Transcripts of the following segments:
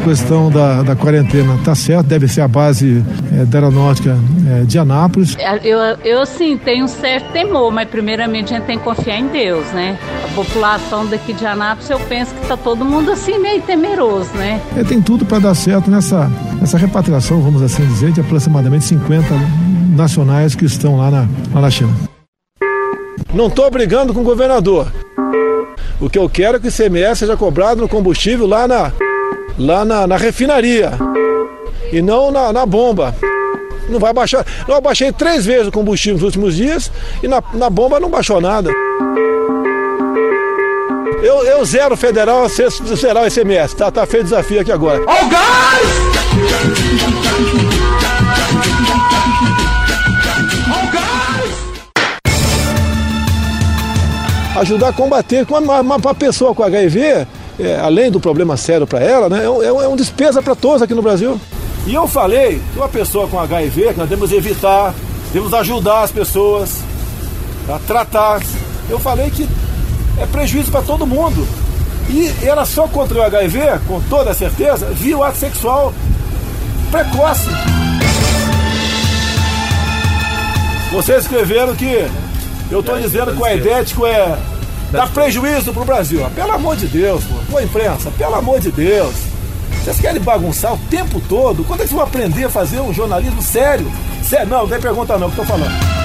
questão da, da quarentena está certo, deve ser a base é, da aeronáutica é, de Anápolis. Eu, eu sim tenho um certo temor, mas primeiramente a gente tem que confiar em Deus, né? A população daqui de Anápolis, eu penso que está todo mundo assim meio temeroso, né? É, tem tudo para dar certo nessa, nessa repatriação, vamos assim dizer, de aproximadamente 50 nacionais que estão lá na, lá na China. Não estou brigando com o governador. O que eu quero é que o ICMS seja cobrado no combustível lá na, lá na, na refinaria e não na, na bomba. Não vai baixar. Eu baixei três vezes o combustível nos últimos dias e na, na bomba não baixou nada. Eu, eu zero federal, zerar o ICMS. Tá, tá feito o desafio aqui agora. Ó oh, gás! ajudar a combater. Uma, uma, uma pessoa com HIV, é, além do problema sério para ela, né, é, um, é uma despesa para todos aqui no Brasil. E eu falei que uma pessoa com HIV, que nós devemos evitar, devemos ajudar as pessoas a tratar. Eu falei que é prejuízo para todo mundo. E ela só contra o HIV, com toda certeza, via o ato sexual precoce. Vocês escreveram que eu estou dizendo que o aidético é dá prejuízo pro Brasil. Pelo amor de Deus, pô. Pô, imprensa, pelo amor de Deus. Vocês querem bagunçar o tempo todo? Quando é que vocês vão aprender a fazer um jornalismo sério? Sério, não, não tem pergunta não, que eu tô falando.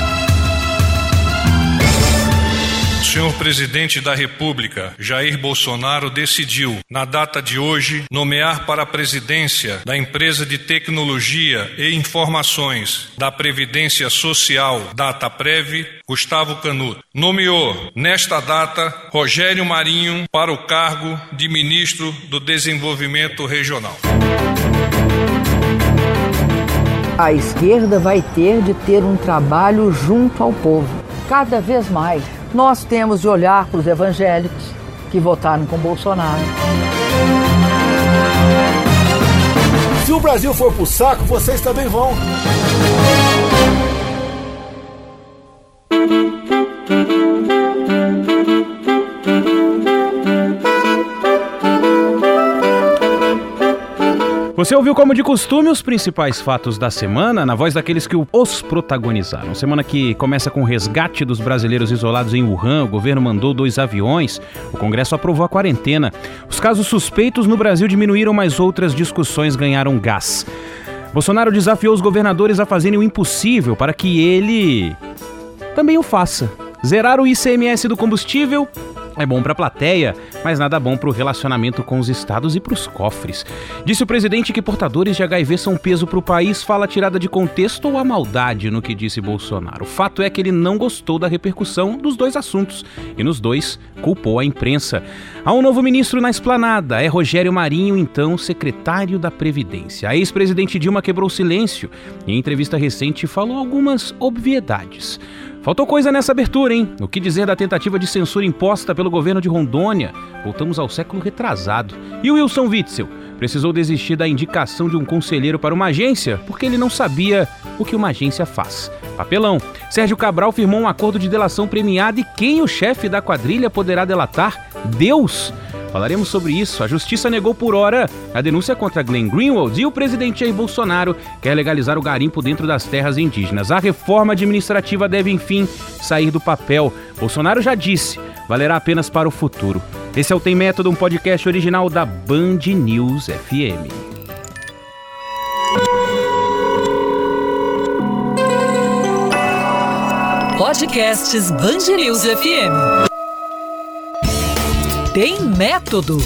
Senhor presidente da República, Jair Bolsonaro, decidiu, na data de hoje, nomear para a presidência da empresa de tecnologia e informações da Previdência Social, DataPrev, Gustavo Canuto. Nomeou, nesta data, Rogério Marinho para o cargo de ministro do Desenvolvimento Regional. A esquerda vai ter de ter um trabalho junto ao povo, cada vez mais nós temos de olhar para os evangélicos que votaram com Bolsonaro. Se o Brasil for pro saco, vocês também vão. Você ouviu como de costume os principais fatos da semana na voz daqueles que os protagonizaram. Semana que começa com o resgate dos brasileiros isolados em Wuhan, o governo mandou dois aviões, o Congresso aprovou a quarentena. Os casos suspeitos no Brasil diminuíram, mas outras discussões ganharam gás. Bolsonaro desafiou os governadores a fazerem o impossível para que ele também o faça. Zerar o ICMS do combustível é bom para a plateia, mas nada bom para o relacionamento com os estados e para os cofres. Disse o presidente que portadores de HIV são peso para o país, fala tirada de contexto ou a maldade no que disse Bolsonaro. O fato é que ele não gostou da repercussão dos dois assuntos e nos dois culpou a imprensa. Há um novo ministro na esplanada, é Rogério Marinho, então secretário da Previdência. A ex-presidente Dilma quebrou silêncio e em entrevista recente falou algumas obviedades. Faltou coisa nessa abertura, hein? O que dizer da tentativa de censura imposta pelo governo de Rondônia? Voltamos ao século retrasado. E o Wilson Witzel? Precisou desistir da indicação de um conselheiro para uma agência porque ele não sabia o que uma agência faz. Papelão. Sérgio Cabral firmou um acordo de delação premiada e quem o chefe da quadrilha poderá delatar? Deus! Falaremos sobre isso. A justiça negou por hora a denúncia contra Glenn Greenwald e o presidente Jair Bolsonaro quer legalizar o garimpo dentro das terras indígenas. A reforma administrativa deve, enfim, sair do papel. Bolsonaro já disse, valerá apenas para o futuro. Esse é o Tem Método, um podcast original da Band News FM. Podcasts News FM. Tem Método,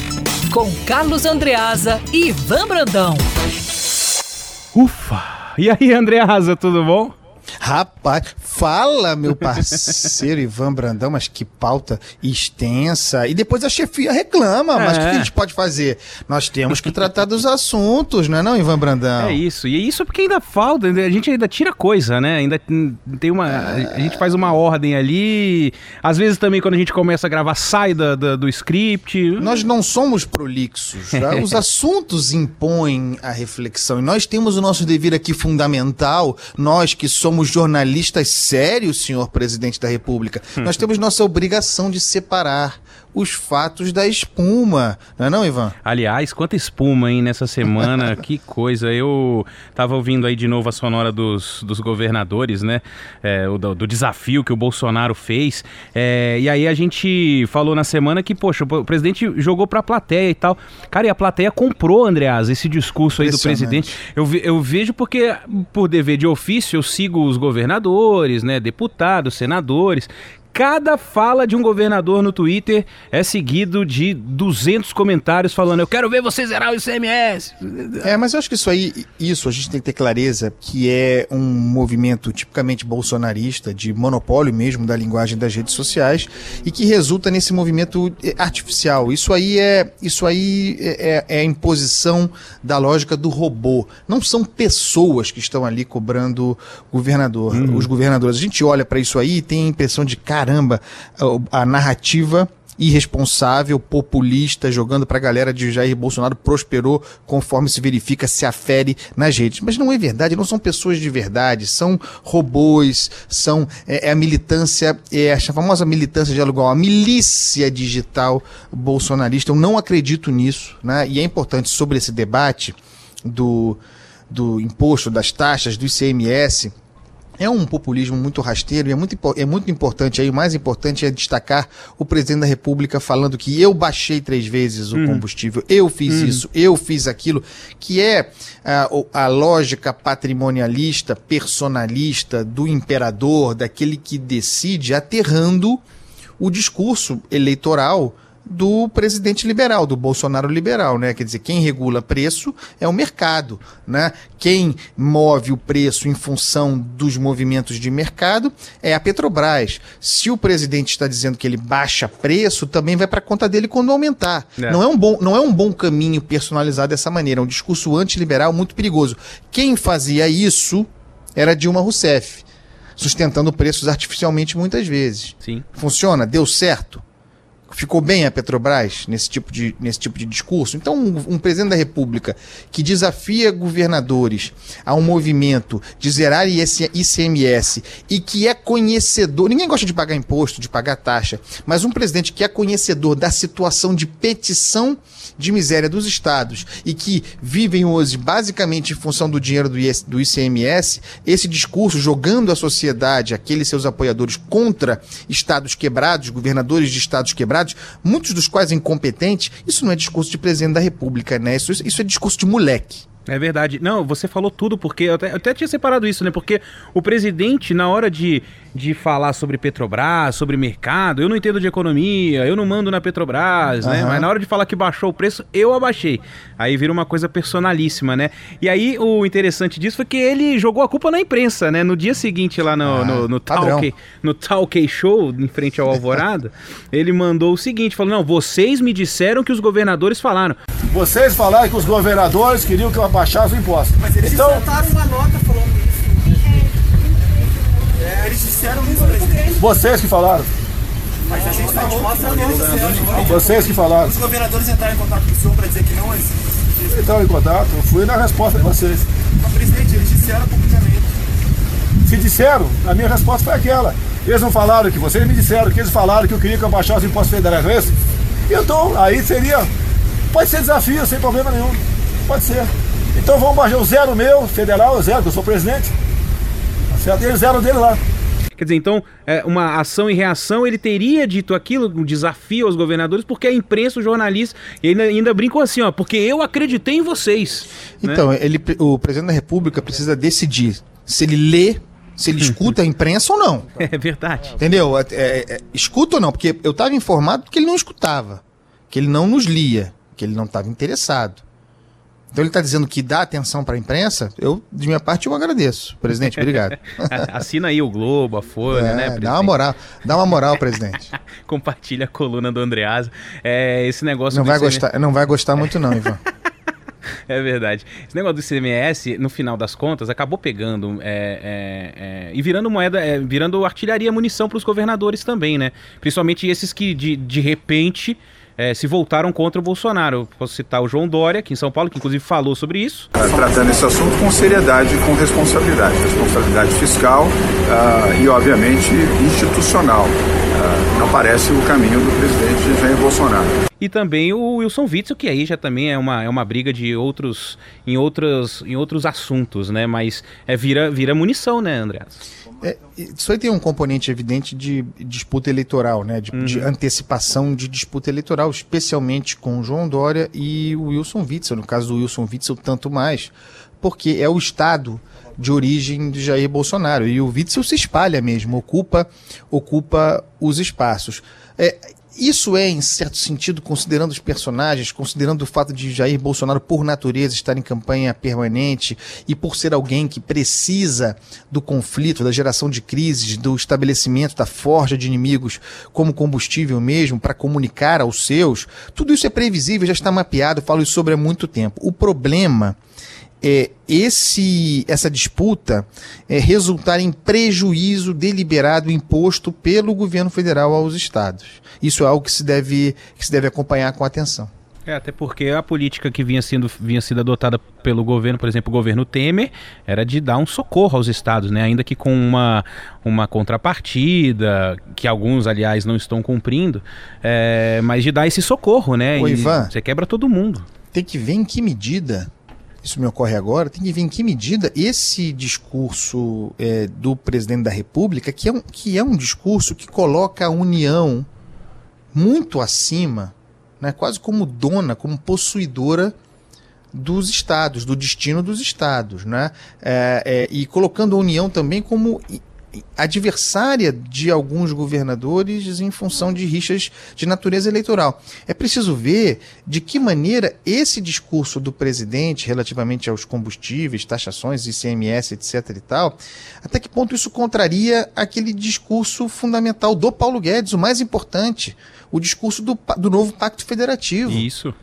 com Carlos Andreasa e Ivan Brandão. Ufa! E aí, Andreasa, tudo bom? Rapaz, fala, meu parceiro Ivan Brandão, mas que pauta extensa. E depois a chefia reclama, é. mas o que a gente pode fazer? Nós temos que tratar dos assuntos, não é não, Ivan Brandão? É isso. E é isso porque ainda falta, a gente ainda tira coisa, né? Ainda tem uma. É. A gente faz uma ordem ali. Às vezes também, quando a gente começa a gravar, sai da, da do script. Nós não somos prolixos. Tá? Os assuntos impõem a reflexão. E nós temos o nosso dever aqui fundamental, nós que somos somos jornalistas sérios, senhor presidente da República, nós temos nossa obrigação de separar os fatos da espuma. Não é não, Ivan? Aliás, quanta espuma, hein, nessa semana. que coisa. Eu tava ouvindo aí de novo a sonora dos, dos governadores, né? É, do, do, desafio que o Bolsonaro fez. É, e aí a gente falou na semana que, poxa, o presidente jogou pra plateia e tal. Cara, e a plateia comprou, Andreas, esse discurso aí do presidente. Eu, eu vejo porque, por dever de ofício, eu sigo os governadores, né? Deputados, senadores cada fala de um governador no Twitter é seguido de 200 comentários falando: Eu quero ver você zerar o ICMS. É, mas eu acho que isso aí, isso a gente tem que ter clareza que é um movimento tipicamente bolsonarista, de monopólio mesmo da linguagem das redes sociais e que resulta nesse movimento eh, artificial. Isso aí é, isso aí é, é, é a imposição da lógica do robô. Não são pessoas que estão ali cobrando governador, uhum. os governadores. A gente olha para isso aí e tem a impressão de cara caramba a, narrativa irresponsável, populista, jogando para a galera de Jair Bolsonaro prosperou conforme se verifica, se afere nas redes. Mas não é verdade, não são pessoas de verdade, são robôs, são é, é a militância, é a famosa militância de aluguel, a milícia digital bolsonarista. Eu não acredito nisso, né? E é importante sobre esse debate do, do imposto, das taxas, do ICMS é um populismo muito rasteiro e é muito, é muito importante aí, o mais importante é destacar o presidente da República falando que eu baixei três vezes o hum. combustível, eu fiz hum. isso, eu fiz aquilo, que é a, a lógica patrimonialista, personalista do imperador, daquele que decide aterrando o discurso eleitoral do presidente liberal, do Bolsonaro liberal, né? Quer dizer, quem regula preço é o mercado, né? Quem move o preço em função dos movimentos de mercado é a Petrobras. Se o presidente está dizendo que ele baixa preço, também vai para conta dele quando aumentar. É. Não é um bom, não é um bom caminho personalizar dessa maneira, é um discurso antiliberal muito perigoso. Quem fazia isso era Dilma Rousseff, sustentando preços artificialmente muitas vezes. Sim. Funciona? Deu certo? Ficou bem a Petrobras nesse tipo de, nesse tipo de discurso? Então, um, um, presidente da República que desafia governadores a um movimento de zerar ICMS e que é conhecedor, ninguém gosta de pagar imposto, de pagar taxa, mas um presidente que é conhecedor da situação de petição de miséria dos estados e que vivem hoje basicamente em função do dinheiro do, do ICMS, esse discurso jogando a sociedade, aqueles seus apoiadores contra estados quebrados, governadores de estados quebrados, muitos dos quais incompetentes, isso não é discurso de presidente da República, né? Isso, isso é discurso de moleque. É verdade. Não, você falou tudo, porque eu até, eu até tinha separado isso, né? Porque o presidente, na hora de, de falar sobre Petrobras, sobre mercado, eu não entendo de economia, eu não mando na Petrobras, uhum. né? Mas na hora de falar que baixou o preço, eu abaixei. Aí vira uma coisa personalíssima, né? E aí o interessante disso foi que ele jogou a culpa na imprensa, né? No dia seguinte, lá no, ah, no, no, talk, no Talk Show, em frente ao Alvorada, ele mandou o seguinte: falou: Não, vocês me disseram que os governadores falaram. Vocês falaram que os governadores queriam que eu abaixasse o imposto. Mas eles então, soltaram uma nota falando isso. É, eles disseram isso, presidente. Vocês que falaram. Mas a gente falou mostra não, Vocês que falaram. Os governadores entraram em contato com o senhor para dizer que não existe. Entraram em contato, eu fui na resposta de vocês. Mas, presidente, eles disseram publicamente. Se disseram, a minha resposta foi aquela. Eles não falaram que vocês me disseram que eles falaram que eu queria que eu abaixasse os impostos federais, não é isso? Então, aí seria Pode ser desafio, sem problema nenhum. Pode ser. Então vamos baixar o zero meu, federal, o zero, que eu sou presidente. Tá certo? E o zero dele lá. Quer dizer, então, é, uma ação e reação, ele teria dito aquilo, um desafio aos governadores, porque a imprensa, o jornalista, ainda, ainda brincou assim, ó, porque eu acreditei em vocês. Né? Então, né? ele, o presidente da República precisa decidir se ele lê se ele escuta a imprensa ou não. É verdade. Entendeu? É, é, é escuta ou não? Porque eu estava informado que ele não escutava, que ele não nos lia que ele não estava interessado. Então ele está dizendo que dá atenção para a imprensa. Eu, de minha parte, eu agradeço. Presidente, obrigado. Assina aí o Globo, a Folha, é, né? Presidente? Dá uma moral, dá uma moral, presidente. Compartilha a coluna do Andreasa. É, esse negócio. Não vai gostar, não vai gostar muito não, Ivan. É verdade. Esse negócio do ICMS, no final das contas, acabou pegando é, é, é, e virando moeda, é, virando artilharia, munição para os governadores também, né? Principalmente esses que de, de repente é, se voltaram contra o Bolsonaro. Posso citar o João Dória, aqui em São Paulo, que inclusive falou sobre isso. Tá tratando esse assunto com seriedade e com responsabilidade. Responsabilidade fiscal uh, e, obviamente, institucional. Uh, não parece o caminho do presidente Jair Bolsonaro e também o Wilson Witzel, que aí já também é uma, é uma briga de outros em outros, em outros assuntos, né? Mas é, vira, vira munição, né, André? É, isso aí tem um componente evidente de disputa eleitoral, né? De, uhum. de, antecipação de disputa eleitoral, especialmente com o João Dória e o Wilson Witzel. No caso do Wilson Witzel, tanto mais, porque é o Estado de origem de Jair Bolsonaro. E o Witzel se espalha mesmo, ocupa, ocupa os espaços. É, isso é, em certo sentido, considerando os personagens, considerando o fato de Jair Bolsonaro, por natureza, estar em campanha permanente e por ser alguém que precisa do conflito, da geração de crises, do estabelecimento da forja de inimigos como combustível mesmo para comunicar aos seus, tudo isso é previsível, já está mapeado, falo isso sobre há muito tempo. O problema é, esse, essa disputa é, resultar em prejuízo deliberado imposto pelo governo federal aos estados. Isso é algo que se deve, que se deve acompanhar com atenção. É, até porque a política que vinha sendo, vinha sendo adotada pelo governo, por exemplo, o governo Temer, era de dar um socorro aos estados, né? Ainda que com uma, uma contrapartida, que alguns, aliás, não estão cumprindo, é, mas de dar esse socorro, né? Ô, Ivan, você quebra todo mundo. Tem que ver em que medida isso me ocorre agora, tem que ver em que medida esse discurso é, do presidente da República, que é, um, que é um discurso que coloca a União muito acima, né, quase como dona, como possuidora dos estados, do destino dos estados, né? É, é, e colocando a União também como adversária de alguns governadores em função de rixas de natureza eleitoral. É preciso ver de que maneira esse discurso do presidente relativamente aos combustíveis, taxações, ICMS, etc e tal, até que ponto isso contraria aquele discurso fundamental do Paulo Guedes, o mais importante, o discurso do, do novo Pacto Federativo. Isso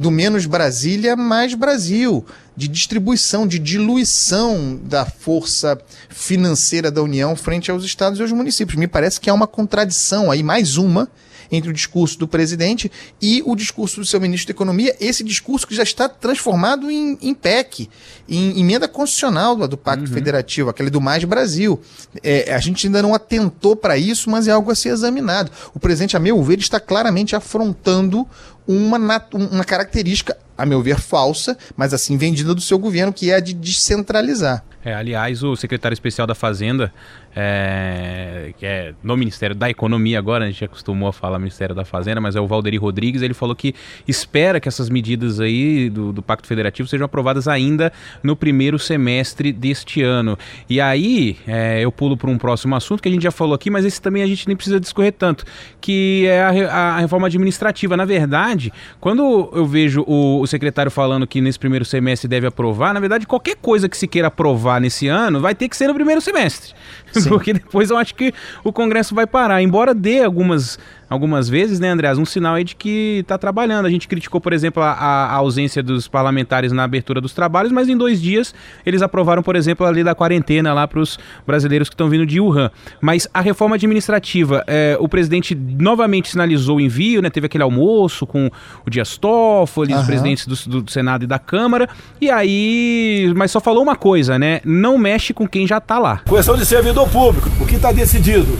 do menos Brasília, mais Brasil, de distribuição, de diluição da força financeira da União frente aos estados e aos municípios. Me parece que há uma contradição aí, mais uma, entre o discurso do presidente e o discurso do seu ministro da Economia, esse discurso que já está transformado em, em PEC, em emenda constitucional do, do Pacto uhum. Federativo, aquele do Mais Brasil. É, a gente ainda não atentou para isso, mas é algo a ser examinado. O presidente, a meu ver, está claramente afrontando uma, uma característica, a meu ver, falsa, mas assim vendida do seu governo, que é a de descentralizar. É, aliás, o secretário especial da Fazenda, é, que é no Ministério da Economia agora, a gente acostumou a falar Ministério da Fazenda, mas é o Valderi Rodrigues, ele falou que espera que essas medidas aí do, do Pacto Federativo sejam aprovadas ainda no primeiro semestre deste ano. E aí, é, eu pulo para um próximo assunto que a gente já falou aqui, mas esse também a gente nem precisa discorrer tanto, que é a, a reforma administrativa. Na verdade, quando eu vejo o, o secretário falando que nesse primeiro semestre deve aprovar, na verdade, qualquer coisa que se queira aprovar aprovar nesse ano, vai ter que ser no primeiro semestre. Porque depois eu acho que o Congresso vai parar. Embora dê algumas algumas vezes, né, Andreas, um sinal aí de que está trabalhando. A gente criticou, por exemplo, a, a, ausência dos parlamentares na abertura dos trabalhos, mas em dois dias eles aprovaram, por exemplo, a lei da quarentena lá para os brasileiros que estão vindo de Wuhan. Mas a reforma administrativa, é, o presidente novamente sinalizou o envio, né? Teve aquele almoço com o Dias Toffoli, uhum. os presidentes do, do, Senado e da Câmara, e aí, mas só falou uma coisa, né? Não mexe com quem já está lá. Questão de servidor público, o que está decidido?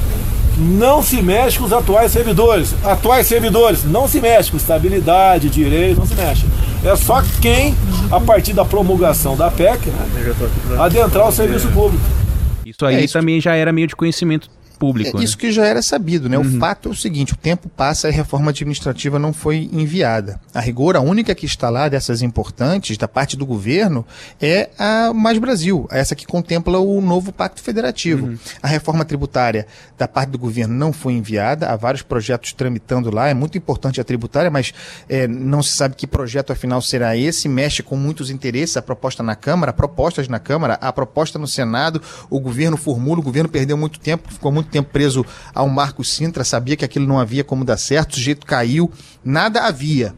Não se mexe com os atuais servidores. Atuais servidores, não se mexe com estabilidade, direito, não se mexe. É só quem, a partir da promulgação da PEC, né, adentrar o serviço público. Isso aí é isso também já era meio de conhecimento público. É, né? Isso que já era sabido, né? Uhum. O fato é o seguinte: o tempo passa e a reforma administrativa não foi enviada. A rigor, a única que está lá dessas importantes, da parte do governo, é a Mais Brasil, essa que contempla o novo Pacto Federativo. Uhum. A reforma tributária da parte do governo não foi enviada, há vários projetos tramitando lá, é muito importante a tributária, mas é, não se sabe que projeto afinal será esse, mexe com muitos interesses, a proposta na Câmara, propostas na Câmara, a proposta no Senado, o governo formula, o governo perdeu muito tempo, ficou muito tempo preso ao Marco Sintra, sabia que aquilo não havia como dar certo, o sujeito caiu, nada havia.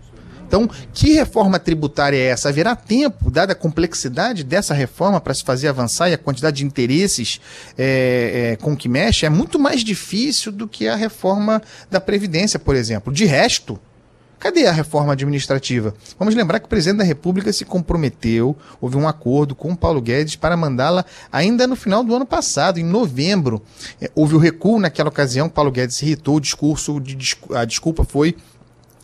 Então, que reforma tributária é essa? Haverá tempo, dada a complexidade dessa reforma, para se fazer avançar e a quantidade de interesses é, é, com que mexe? É muito mais difícil do que a reforma da Previdência, por exemplo. De resto, Cadê a reforma administrativa? Vamos lembrar que o presidente da República se comprometeu, houve um acordo com o Paulo Guedes para mandá-la ainda no final do ano passado, em novembro. É, houve o recuo naquela ocasião, Paulo Guedes irritou, o discurso, de, a desculpa foi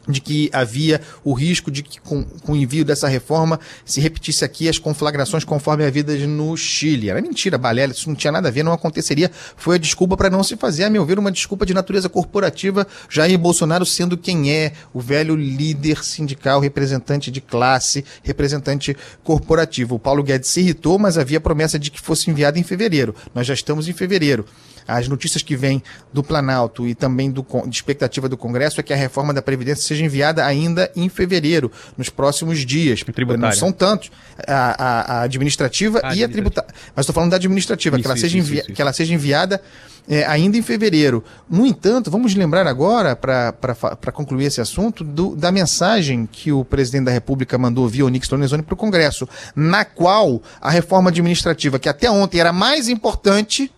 de que havia o risco de que com, com, o envio dessa reforma se repetisse aqui as conflagrações conforme havidas no Chile. Era mentira, balela, isso não tinha nada a ver, não aconteceria. Foi a desculpa para não se fazer, a meu ver, uma desculpa de natureza corporativa, Jair Bolsonaro sendo quem é, o velho líder sindical, representante de classe, representante corporativo. O Paulo Guedes se irritou, mas havia promessa de que fosse enviado em fevereiro. Nós já estamos em fevereiro. As notícias que vêm do Planalto e também do, de expectativa do Congresso é que a reforma da Previdência seja enviada ainda em fevereiro, nos próximos dias. Não são tantos. A, a, a administrativa a e a tributária. Mas estou falando da administrativa, isso, que, ela seja isso, isso, que ela seja enviada é, ainda em fevereiro. No entanto, vamos lembrar agora, para concluir esse assunto, do, da mensagem que o presidente da República mandou via Onix Lorenzoni para o Congresso, na qual a reforma administrativa, que até ontem era mais importante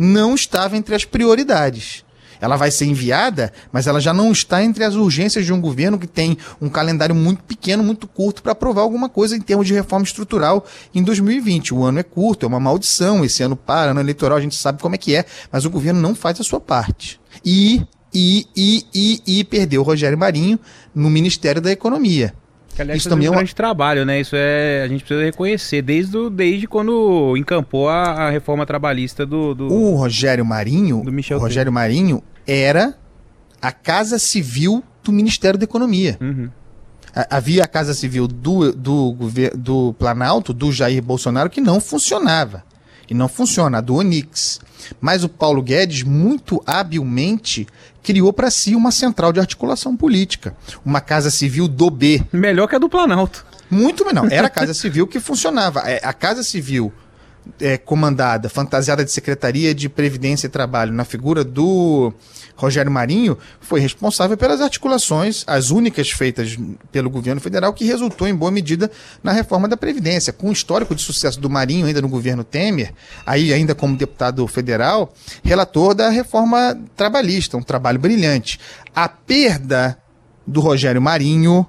não estava entre as prioridades. Ela vai ser enviada, mas ela já não está entre as urgências de um governo que tem um calendário muito pequeno, muito curto para aprovar alguma coisa em termos de reforma estrutural em 2020. O ano é curto, é uma maldição. Esse ano para, ano eleitoral, a gente sabe como é que é, mas o governo não faz a sua parte. E, e, e, e, e perdeu o Rogério Marinho no Ministério da Economia. Que, aliás, isso também é um grande trabalho, né? Isso é a gente precisa reconhecer desde, do, desde quando encampou a, a reforma trabalhista do, do, o Rogério Marinho. Do Michel o Rogério Marinho era a Casa Civil do Ministério da Economia. Uhum. Havia a Casa Civil do, do, do Planalto, do Jair Bolsonaro, que não funcionava. E não funciona, a do Onix. Mas o Paulo Guedes, muito habilmente, criou para si uma central de articulação política, uma Casa Civil do B. Melhor que a do Planalto. Muito melhor. Era a Casa Civil que funcionava. É, a Casa Civil é, comandada, fantasiada de Secretaria de Previdência e Trabalho, na figura do Rogério Marinho, foi responsável pelas articulações, as únicas feitas pelo governo federal, que resultou em boa medida na reforma da Previdência. Com o histórico de sucesso do Marinho ainda no governo Temer, aí ainda como deputado federal, relator da reforma trabalhista, um trabalho brilhante. A perda do Rogério Marinho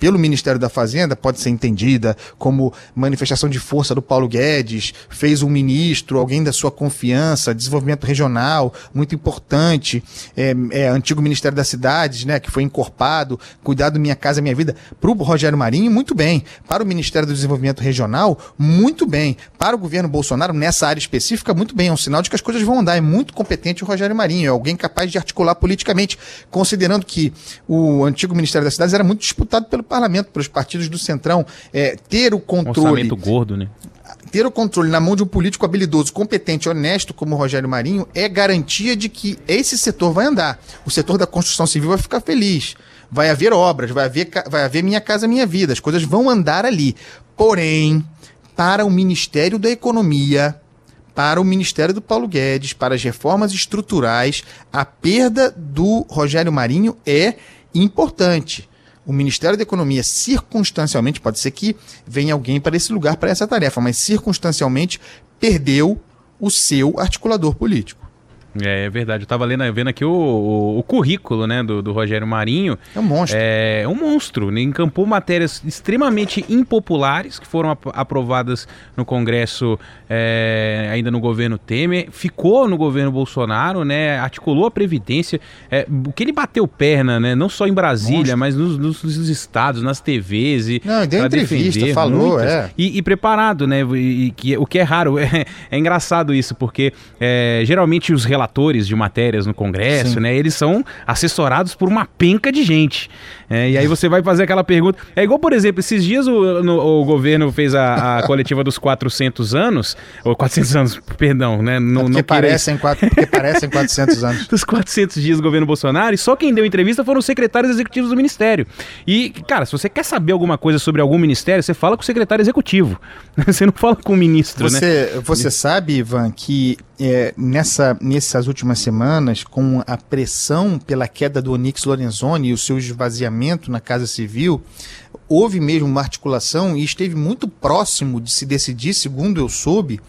pelo Ministério da Fazenda pode ser entendida como manifestação de força do Paulo Guedes, fez um ministro, alguém da sua confiança, desenvolvimento regional, muito importante, é, é, antigo Ministério das Cidades, né, que foi encorpado, cuidado Minha Casa Minha Vida, para o Rogério Marinho, muito bem. Para o Ministério do Desenvolvimento Regional, muito bem. Para o governo Bolsonaro, nessa área específica, muito bem. É um sinal de que as coisas vão andar. É muito competente o Rogério Marinho, é alguém capaz de articular politicamente, considerando que o antigo Ministério das Cidades era muito disputado pelo parlamento, pelos partidos do Centrão, é, ter o controle. Orçamento gordo, né? Ter o controle na mão de um político habilidoso, competente, honesto, como o Rogério Marinho, é garantia de que esse setor vai andar. O setor da construção civil vai ficar feliz. Vai haver obras, vai haver, vai haver Minha Casa Minha Vida. As coisas vão andar ali. Porém, para o Ministério da Economia, para o Ministério do Paulo Guedes, para as reformas estruturais, a perda do Rogério Marinho é importante o Ministério da Economia, circunstancialmente, pode ser que venha alguém para esse lugar, para essa tarefa, mas circunstancialmente perdeu o seu articulador político. É, é verdade. Eu estava lendo, vendo aqui o, o, o currículo né, do, do, Rogério Marinho. É um monstro. É, é um monstro. Encampou matérias extremamente impopulares que foram ap aprovadas no Congresso é, ainda no governo Temer. Ficou no governo Bolsonaro, né? Articulou a Previdência. É, o que ele bateu perna, né? Não só em Brasília, monstro. mas nos, nos, nos, estados, nas TVs. E, Não, deu entrevista, defender, falou, muitas, é. E, e, preparado, né? E, e, que, o que é raro. É, é engraçado isso, porque é, geralmente os relatores de matérias no Congresso, Sim. né? Eles são assessorados por uma penca de gente. É, e aí você vai fazer aquela pergunta. É igual, por exemplo, esses dias o, no, o governo fez a, a, coletiva dos 400 anos, ou 400 anos, perdão, né? Não, é porque, não parecem quatro, porque parecem 400 anos. dos 400 dias do governo Bolsonaro, e só quem deu entrevista foram os secretários executivos do ministério. E, cara, se você quer saber alguma coisa sobre algum ministério, você fala com o secretário executivo. Você não fala com o ministro, você, né? Você sabe, Ivan, que é, nessa, nessas últimas semanas, com a pressão pela queda do Onix Lorenzoni e o seu esvaziamento na Casa Civil, houve mesmo uma articulação e esteve muito próximo de se decidir, segundo eu soube,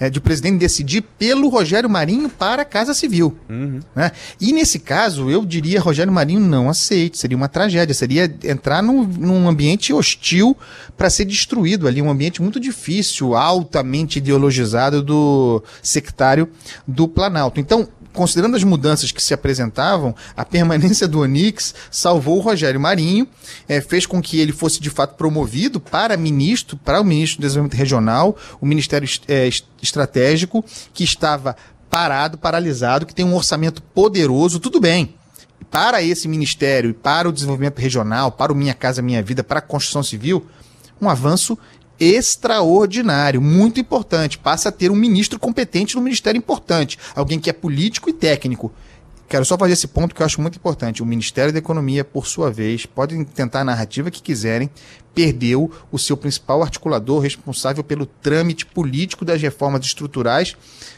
é, de o presidente decidir pelo Rogério Marinho para a Casa Civil. Uhum. Né? E nesse caso, eu diria Rogério Marinho não aceite, seria uma tragédia, seria entrar num, num ambiente hostil para ser destruído ali, um ambiente muito difícil, altamente ideologizado do sectário do Planalto. Então, considerando as mudanças que se apresentavam, a permanência do Onix salvou o Rogério Marinho, é, fez com que ele fosse de fato promovido para ministro, para o ministro do Desenvolvimento Regional, o Ministério é, Estratégico, que estava parado, paralisado, que tem um orçamento poderoso, tudo bem. Para esse ministério e para o desenvolvimento regional, para o Minha Casa Minha Vida, para a construção civil, um avanço extraordinário, muito importante. Passa a ter um ministro competente no ministério importante, alguém que é político e técnico. Quero só fazer esse ponto que eu acho muito importante. O Ministério da Economia, por sua vez, podem tentar a narrativa que quiserem, perdeu o seu principal articulador responsável pelo trâmite político das reformas estruturais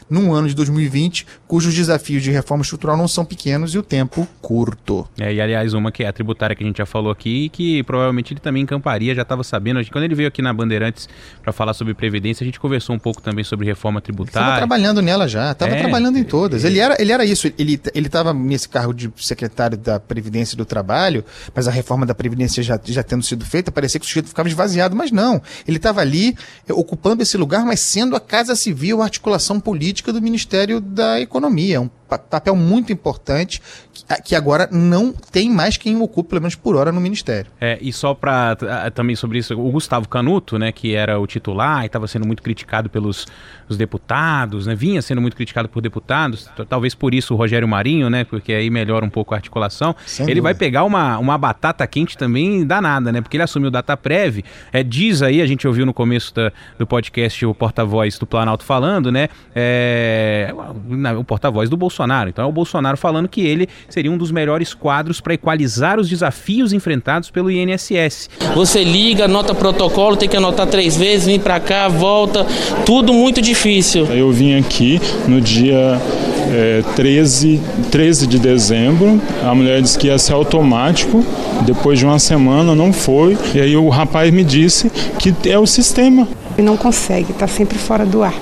num ano de 2020, cujos desafios de reforma estrutural não são pequenos e o tempo curto. É, e aliás, uma que é a tributária que a gente já falou aqui, que provavelmente ele também encamparia, já estava sabendo. Quando ele veio aqui na Bandeirantes para falar sobre Previdência, a gente conversou um pouco também sobre reforma tributária. Estava trabalhando nela já, estava é, trabalhando em todas. Ele era, ele era isso, ele estava nesse cargo de secretário da Previdência e do Trabalho, mas a reforma da Previdência já, já tendo sido feita, parecia que o sujeito ficava esvaziado, mas não. Ele estava ali eh, ocupando esse lugar, mas sendo a Casa Civil a articulação política do Ministério da Economia. Um papel muito importante que agora não tem mais quem ocupe, pelo menos por hora, no Ministério. É, e só para também sobre isso, o Gustavo Canuto, né, que era o titular e estava sendo muito criticado pelos os deputados, né, vinha sendo muito criticado por deputados, talvez por isso o Rogério Marinho, né, porque aí melhora um pouco a articulação. Sem ele dúvida. vai pegar uma, uma batata quente também danada, né, porque ele assumiu o DataPrev, é, diz aí, a gente ouviu no começo da, do podcast o porta-voz do Planalto falando, né, é, o porta-voz do Bolsonaro. Então é o Bolsonaro falando que ele seria um dos melhores quadros para equalizar os desafios enfrentados pelo INSS. Você liga, anota protocolo, tem que anotar três vezes, vem para cá, volta, tudo muito difícil. Eu vim aqui no dia é, 13, 13 de dezembro, a mulher disse que ia ser automático, depois de uma semana não foi, e aí o rapaz me disse que é o sistema. Ele não consegue, está sempre fora do ar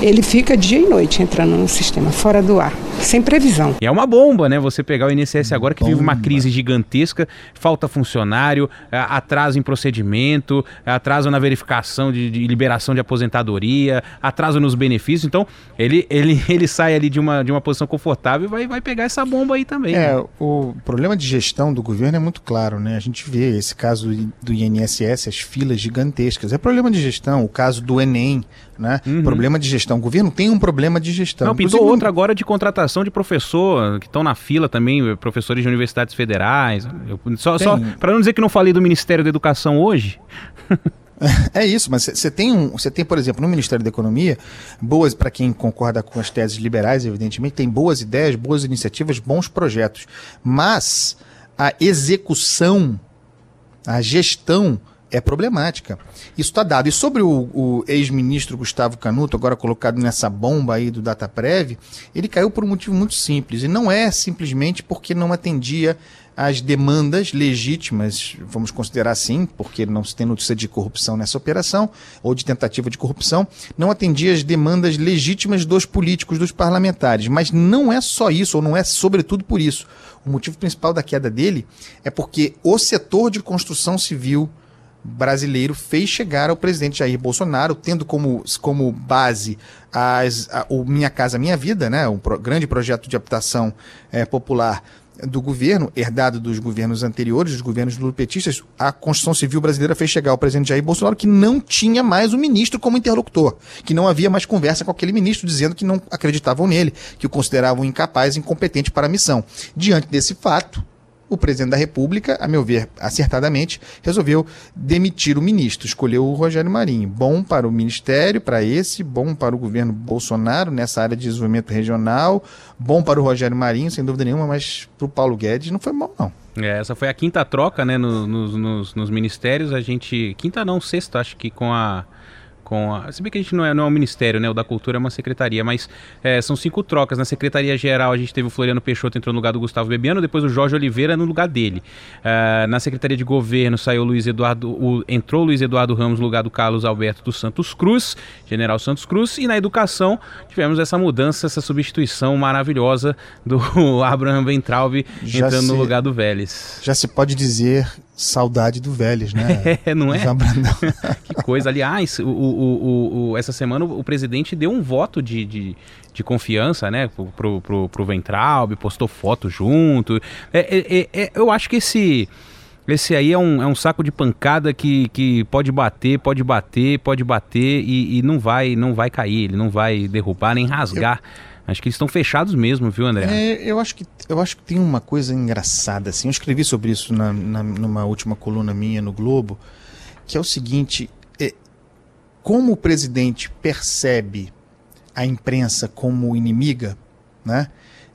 ele fica dia e noite entrando no sistema, fora do ar, sem previsão. E é uma bomba, né? Você pegar o INSS agora que bomba. vive uma crise gigantesca, falta funcionário, atraso em procedimento, atraso na verificação de, de liberação de aposentadoria, atraso nos benefícios. Então, ele, ele, ele sai ali de uma, de uma posição confortável e vai, vai pegar essa bomba aí também. É, né? o problema de gestão do governo é muito claro, né? A gente vê esse caso do INSS, as filas gigantescas. É problema de gestão, o caso do Enem, né? Uhum. Problema de gestão. O governo tem um problema de gestão. Não, pintou outro agora de contratação de professor, que estão na fila também, professores de universidades federais. Eu, só só para não dizer que não falei do Ministério da Educação hoje. É isso, mas você tem, um, você tem, por exemplo, no Ministério da Economia, boas, para quem concorda com as teses liberais, evidentemente, tem boas ideias, boas iniciativas, bons projetos. Mas a execução, a gestão é problemática. Isso está dado. E sobre o, o ex-ministro Gustavo Canuto, agora colocado nessa bomba aí do DataPrev, ele caiu por um motivo muito simples. E não é simplesmente porque não atendia às demandas legítimas, vamos considerar assim, porque não se tem notícia de corrupção nessa operação, ou de tentativa de corrupção, não atendia às demandas legítimas dos políticos, dos parlamentares. Mas não é só isso, ou não é sobretudo por isso. O motivo principal da queda dele é porque o setor de construção civil brasileiro fez chegar ao presidente Jair Bolsonaro, tendo como, como base as, a, o Minha Casa Minha Vida, né, um pro, grande projeto de habitação é, popular do governo, herdado dos governos anteriores, dos governos lupetistas, a Constituição Civil brasileira fez chegar ao presidente Jair Bolsonaro que não tinha mais o ministro como interlocutor, que não havia mais conversa com aquele ministro, dizendo que não acreditavam nele, que o consideravam incapaz, incompetente para a missão. Diante desse fato, o presidente da República, a meu ver, acertadamente, resolveu demitir o ministro, escolheu o Rogério Marinho. Bom para o ministério, para esse, bom para o governo Bolsonaro nessa área de desenvolvimento regional, bom para o Rogério Marinho, sem dúvida nenhuma, mas para o Paulo Guedes não foi bom, não. É, essa foi a quinta troca, né, no, nos, nos, nos ministérios. A gente. Quinta não, sexta, acho que com a com a. Se bem que a gente não é, não é um ministério, né? O da cultura é uma secretaria, mas é, são cinco trocas. Na Secretaria-Geral a gente teve o Floriano Peixoto entrou no lugar do Gustavo Bebiano, depois o Jorge Oliveira no lugar dele. Uh, na Secretaria de Governo saiu o Luiz Eduardo. O, entrou o Luiz Eduardo Ramos no lugar do Carlos Alberto dos Santos Cruz, General Santos Cruz, e na educação tivemos essa mudança, essa substituição maravilhosa do Abraham Ventraub entrando se, no lugar do Vélez. Já se pode dizer saudade do Vélez, né? É, não é? que coisa. Aliás, o, o, o, essa semana o presidente deu um voto de, de, de confiança, né, pro, pro, pro Ventralb, postou foto junto. É, é, é, é, eu acho que esse. Esse aí é um, é um saco de pancada que, que pode bater, pode bater, pode bater e, e não vai não vai cair, ele não vai derrubar nem rasgar. Eu... Acho que eles estão fechados mesmo, viu, André? É, eu, acho que, eu acho que tem uma coisa engraçada, assim. Eu escrevi sobre isso na, na, numa última coluna minha no Globo, que é o seguinte: é, como o presidente percebe a imprensa como inimiga, né?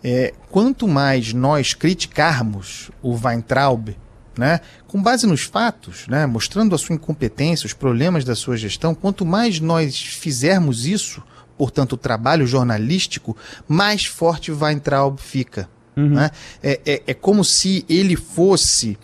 É, quanto mais nós criticarmos o Weintraub, né, com base nos fatos, né, mostrando a sua incompetência, os problemas da sua gestão, quanto mais nós fizermos isso, portanto, o trabalho jornalístico, mais forte Weintraub fica. Uhum. Né? É, é, é como se ele fosse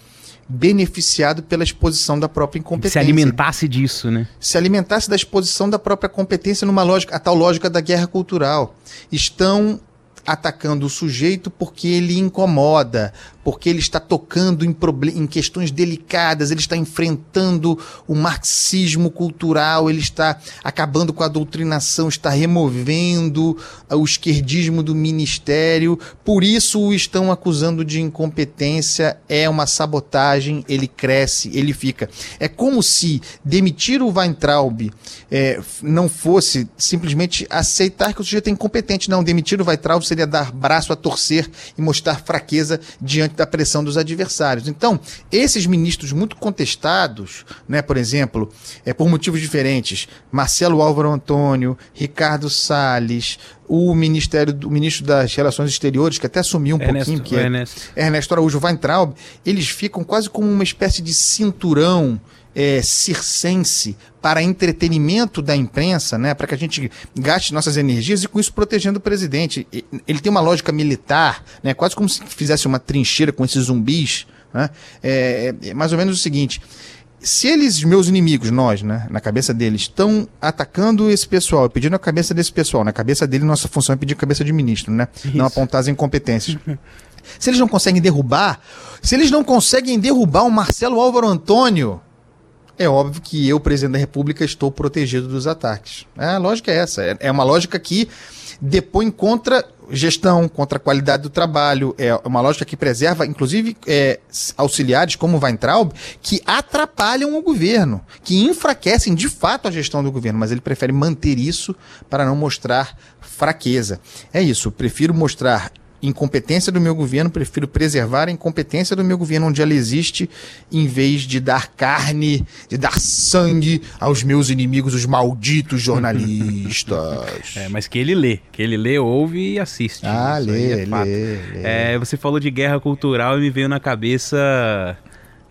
beneficiado pela exposição da própria incompetência. Se alimentasse disso, né? Se alimentasse da exposição da própria competência numa lógica, a tal lógica da guerra cultural. Estão atacando o sujeito porque ele incomoda, porque ele está tocando em, em questões delicadas, ele está enfrentando o marxismo cultural, ele está acabando com a doutrinação, está removendo o esquerdismo do ministério, por isso o estão acusando de incompetência, é uma sabotagem, ele cresce, ele fica. É como se demitir o Weintraub é, não fosse simplesmente aceitar que o sujeito é incompetente, não, demitir o Weintraub seria dar braço a torcer e mostrar fraqueza diante da pressão dos adversários. Então, esses ministros muito contestados, né, por exemplo, é, por motivos diferentes, Marcelo Álvaro Antônio, Ricardo Salles, o Ministério o ministro das Relações Exteriores, que até assumiu um Ernesto, pouquinho, que é Ernesto. Ernesto Araújo Weintraub, eles ficam quase como uma espécie de cinturão é, circense para entretenimento da imprensa, né, para que a gente gaste nossas energias e com isso protegendo o presidente. Ele tem uma lógica militar, né, quase como se fizesse uma trincheira com esses zumbis. Né, é, é mais ou menos o seguinte: se eles, meus inimigos, nós, né, na cabeça deles, estão atacando esse pessoal, pedindo a cabeça desse pessoal, na cabeça dele, nossa função é pedir a cabeça de ministro, né? Isso. Não apontar as incompetências. se eles não conseguem derrubar, se eles não conseguem derrubar o Marcelo Álvaro Antônio, é óbvio que eu, presidente da República, estou protegido dos ataques. É, a lógica é essa. É, é uma lógica que depõe contra gestão, contra a qualidade do trabalho. É uma lógica que preserva, inclusive, é, auxiliares como o Weintraub, que atrapalham o governo, que enfraquecem de fato a gestão do governo, mas ele prefere manter isso para não mostrar fraqueza. É isso, prefiro mostrar incompetência do meu governo, prefiro preservar a incompetência do meu governo onde ela existe, em vez de dar carne, de dar sangue aos meus inimigos, os malditos jornalistas. é, mas que ele lê, que ele lê, ouve e assiste. Ah, lê, é lê, lê. É, você falou de guerra cultural e me veio na cabeça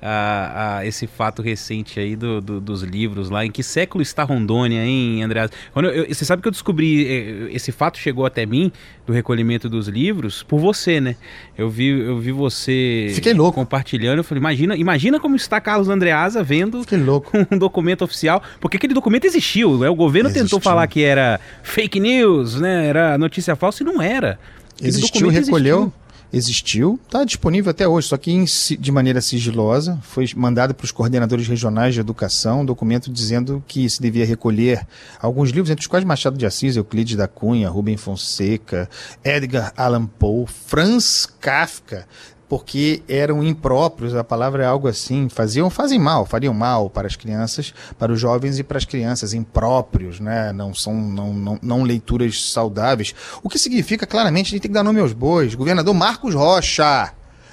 a, a, esse fato recente aí do, do, dos livros lá. Em que século está Rondônia, hein, André? Quando eu, você sabe que eu descobri, eh, esse fato chegou até mim, do recolhimento dos livros, por você, né? Eu vi, eu vi você Fiquei louco. compartilhando. Eu falei, imagina, imagina como está Carlos Andreasa vendo Fiquei louco. um documento oficial. Porque aquele documento existiu, né? O governo existiu. tentou falar que era fake news, né? Era notícia falsa e não era. Aquele existiu, recolheu. Existiu existiu, está disponível até hoje, só que em, de maneira sigilosa. Foi mandado para os coordenadores regionais de educação um documento dizendo que se devia recolher alguns livros, entre os quais Machado de Assis, Euclides da Cunha, Rubem Fonseca, Edgar Allan Poe, Franz Kafka, porque eram impróprios, a palavra é algo assim, faziam, fazem mal, fariam mal para as crianças, para os jovens e para as crianças, impróprios, né? Não são não, não, não leituras saudáveis. O que significa claramente a gente tem que dar nome aos bois. Governador Marcos Rocha,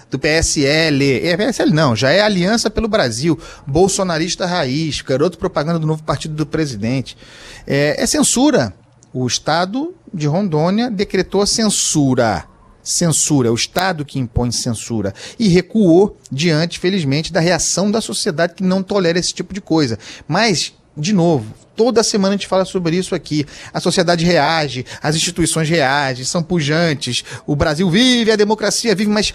do PSL. É, PSL não, já é Aliança pelo Brasil, bolsonarista raiz, garoto propaganda do novo partido do presidente. É, é censura. O Estado de Rondônia decretou censura censura, é o Estado que impõe censura. E recuou diante, felizmente, da reação da sociedade que não tolera esse tipo de coisa. Mas de novo, toda semana a gente fala sobre isso aqui. A sociedade reage, as instituições reagem, são pujantes, o Brasil vive, a democracia vive, mas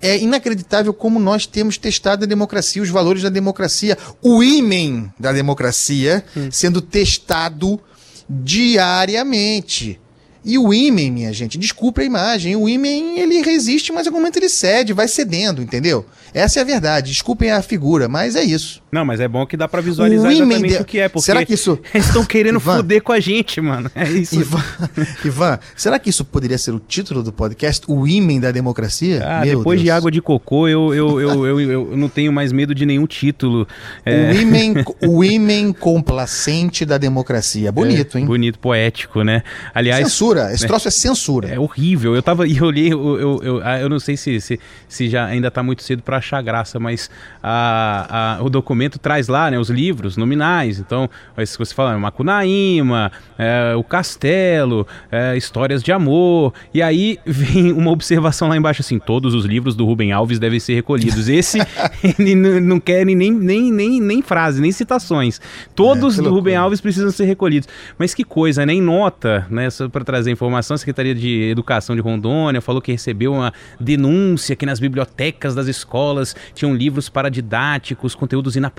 é inacreditável como nós temos testado a democracia, os valores da democracia, o ímen da democracia sendo testado diariamente. E o ímen, minha gente, desculpe a imagem, o ímen ele resiste, mas em algum momento ele cede, vai cedendo, entendeu? Essa é a verdade. Desculpem a figura, mas é isso. Não, mas é bom que dá pra visualizar O exatamente de- o que é, porque Será que isso- eles estão querendo Ivan. foder com a gente, mano. É isso. Ivan, Ivan, será que isso poderia ser o título do podcast? O ímen da democracia? Ah, Meu depois de Deus. água de cocô, eu, eu, eu, eu, eu não tenho mais medo de nenhum título. É, O ímen, o ímen complacente da democracia. Bonito, é, hein? Bonito, poético, né? Aliás. Censura. Esse né? troço é censura. É horrível. Eu tava e eu olhei, eu, eu, eu, ah, eu não sei se, se, se já ainda tá muito cedo para achar graça, mas a, a- o documento traz lá, né, os livros nominais. Então, se você fala Macunaíma, é, o Castelo, é, Histórias de Amor, e aí vem uma observação lá embaixo assim: todos os livros do Rubem Alves devem ser recolhidos. Esse ele não, quer nem, nem, nem, nem frase, nem citações. Todos que do Rubem. Alves precisam ser recolhidos. Mas que coisa, né? Em nota, né? Só para trazer informação, a Secretaria de Educação de Rondônia falou que recebeu uma denúncia que nas bibliotecas das escolas tinham livros paradidáticos, conteúdos inapropriados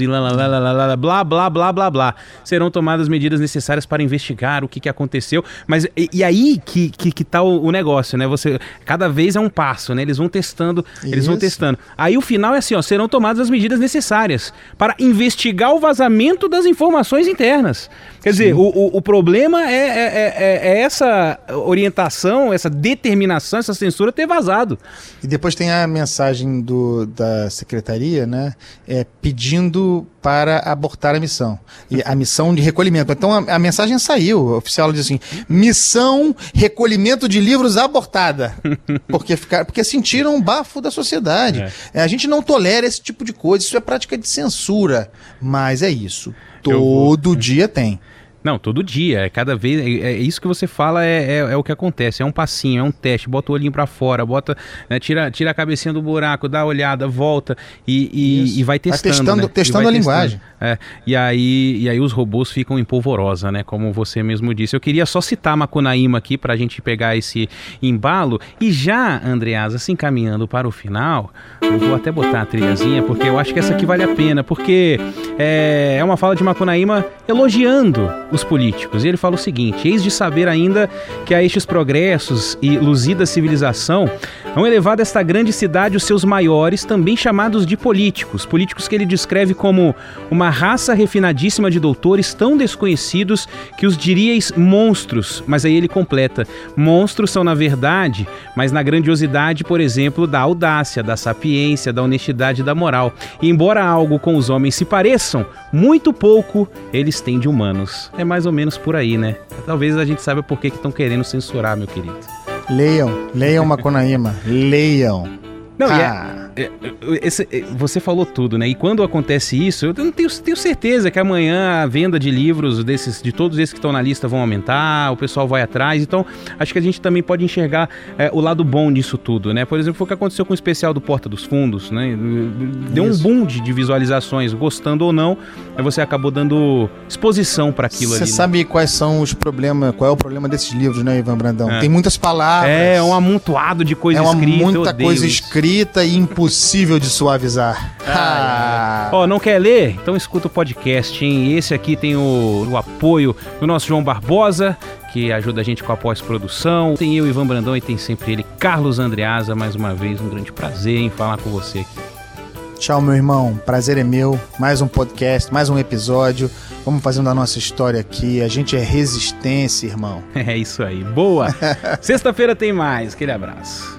e lá, lá, lá, lá, lá, lá, blá, blá, blá, blá, blá. Serão tomadas medidas necessárias para investigar o que, que aconteceu. Mas e, e aí que, que, que tá o, o negócio, né? Você, cada vez é um passo, né? Eles vão testando, eles vão Isso. testando. Aí o final é assim, ó, serão tomadas as medidas necessárias para investigar o vazamento das informações internas. Quer dizer, o, o, o problema é, é, é- é essa orientação, essa determinação, essa censura ter vazado. E depois tem a mensagem do, da secretaria, né? É, pedindo para abortar a missão. E a missão de recolhimento. Então a, a mensagem saiu. O oficial diz assim: missão recolhimento de livros abortada. Porque, ficar, porque sentiram um bafo da sociedade. É, a gente não tolera esse tipo de coisa. Isso é prática de censura. Mas é isso. Todo dia tem. Não, todo dia, é cada vez, é, é isso que você fala é, é, é o que acontece, é um passinho, é um teste, bota o olhinho pra fora, bota, né, tira, tira a cabecinha do buraco, dá a olhada, volta e, e, e vai Vai testando, testando- né? testando vai a linguagem. É, e aí, e aí os robôs ficam em polvorosa, né, como você mesmo disse. Eu queria só citar Macunaíma aqui pra gente pegar esse embalo e já, Andreasa, se encaminhando para o final, eu vou até botar a trilhazinha porque eu acho que essa aqui vale a pena, porque é, é uma fala de Macunaíma elogiando os políticos. E ele fala o seguinte: eis de saber ainda que a estes progressos e luzida civilização hão elevado esta grande cidade os seus maiores, também chamados de políticos, políticos que ele descreve como uma raça refinadíssima de doutores tão desconhecidos que os diríeis monstros. Mas aí ele completa: monstros são na verdade, mas na grandiosidade, por exemplo, da audácia, da sapiência, da honestidade e da moral. E embora algo com os homens se pareçam, muito pouco eles têm de humanos. É mais ou menos por aí, né? Talvez a gente saiba por que estão querendo censurar, meu querido. Leiam, leiam Macunaíma. Leiam. Não, e é- Ah. é- esse- é- você falou tudo, né? E quando acontece isso, eu tenho, tenho certeza que amanhã a venda de livros desses, de todos esses que estão na lista vão aumentar, o pessoal vai atrás. Então, acho que a gente também pode enxergar é, o lado bom disso tudo, né? Por exemplo, foi o que aconteceu com o especial do Porta dos Fundos, né? Deu Isso. um boom de, de visualizações, gostando ou não, aí você acabou dando exposição para aquilo Você ali. né? sabe quais são os problemas, qual é o problema desses livros, né, Ivan Brandão? É. Tem muitas palavras. É um amontoado de coisa É uma escrita. muita coisa escrita e impossível de suavizar. Ah. Ó, não quer ler? Então escuta o podcast, hein? Esse aqui tem o, o apoio do nosso João Barbosa, que ajuda a gente com a pós-produção. Tem eu, Ivan Brandão, e tem sempre ele, Carlos Andreasa. Mais uma vez, um grande prazer em falar com você aqui. Tchau, meu irmão. Prazer é meu. Mais um podcast, mais um episódio. Vamos fazendo a nossa história aqui. A gente é resistência, irmão. É isso aí. Boa! Sexta-feira tem mais. Aquele abraço.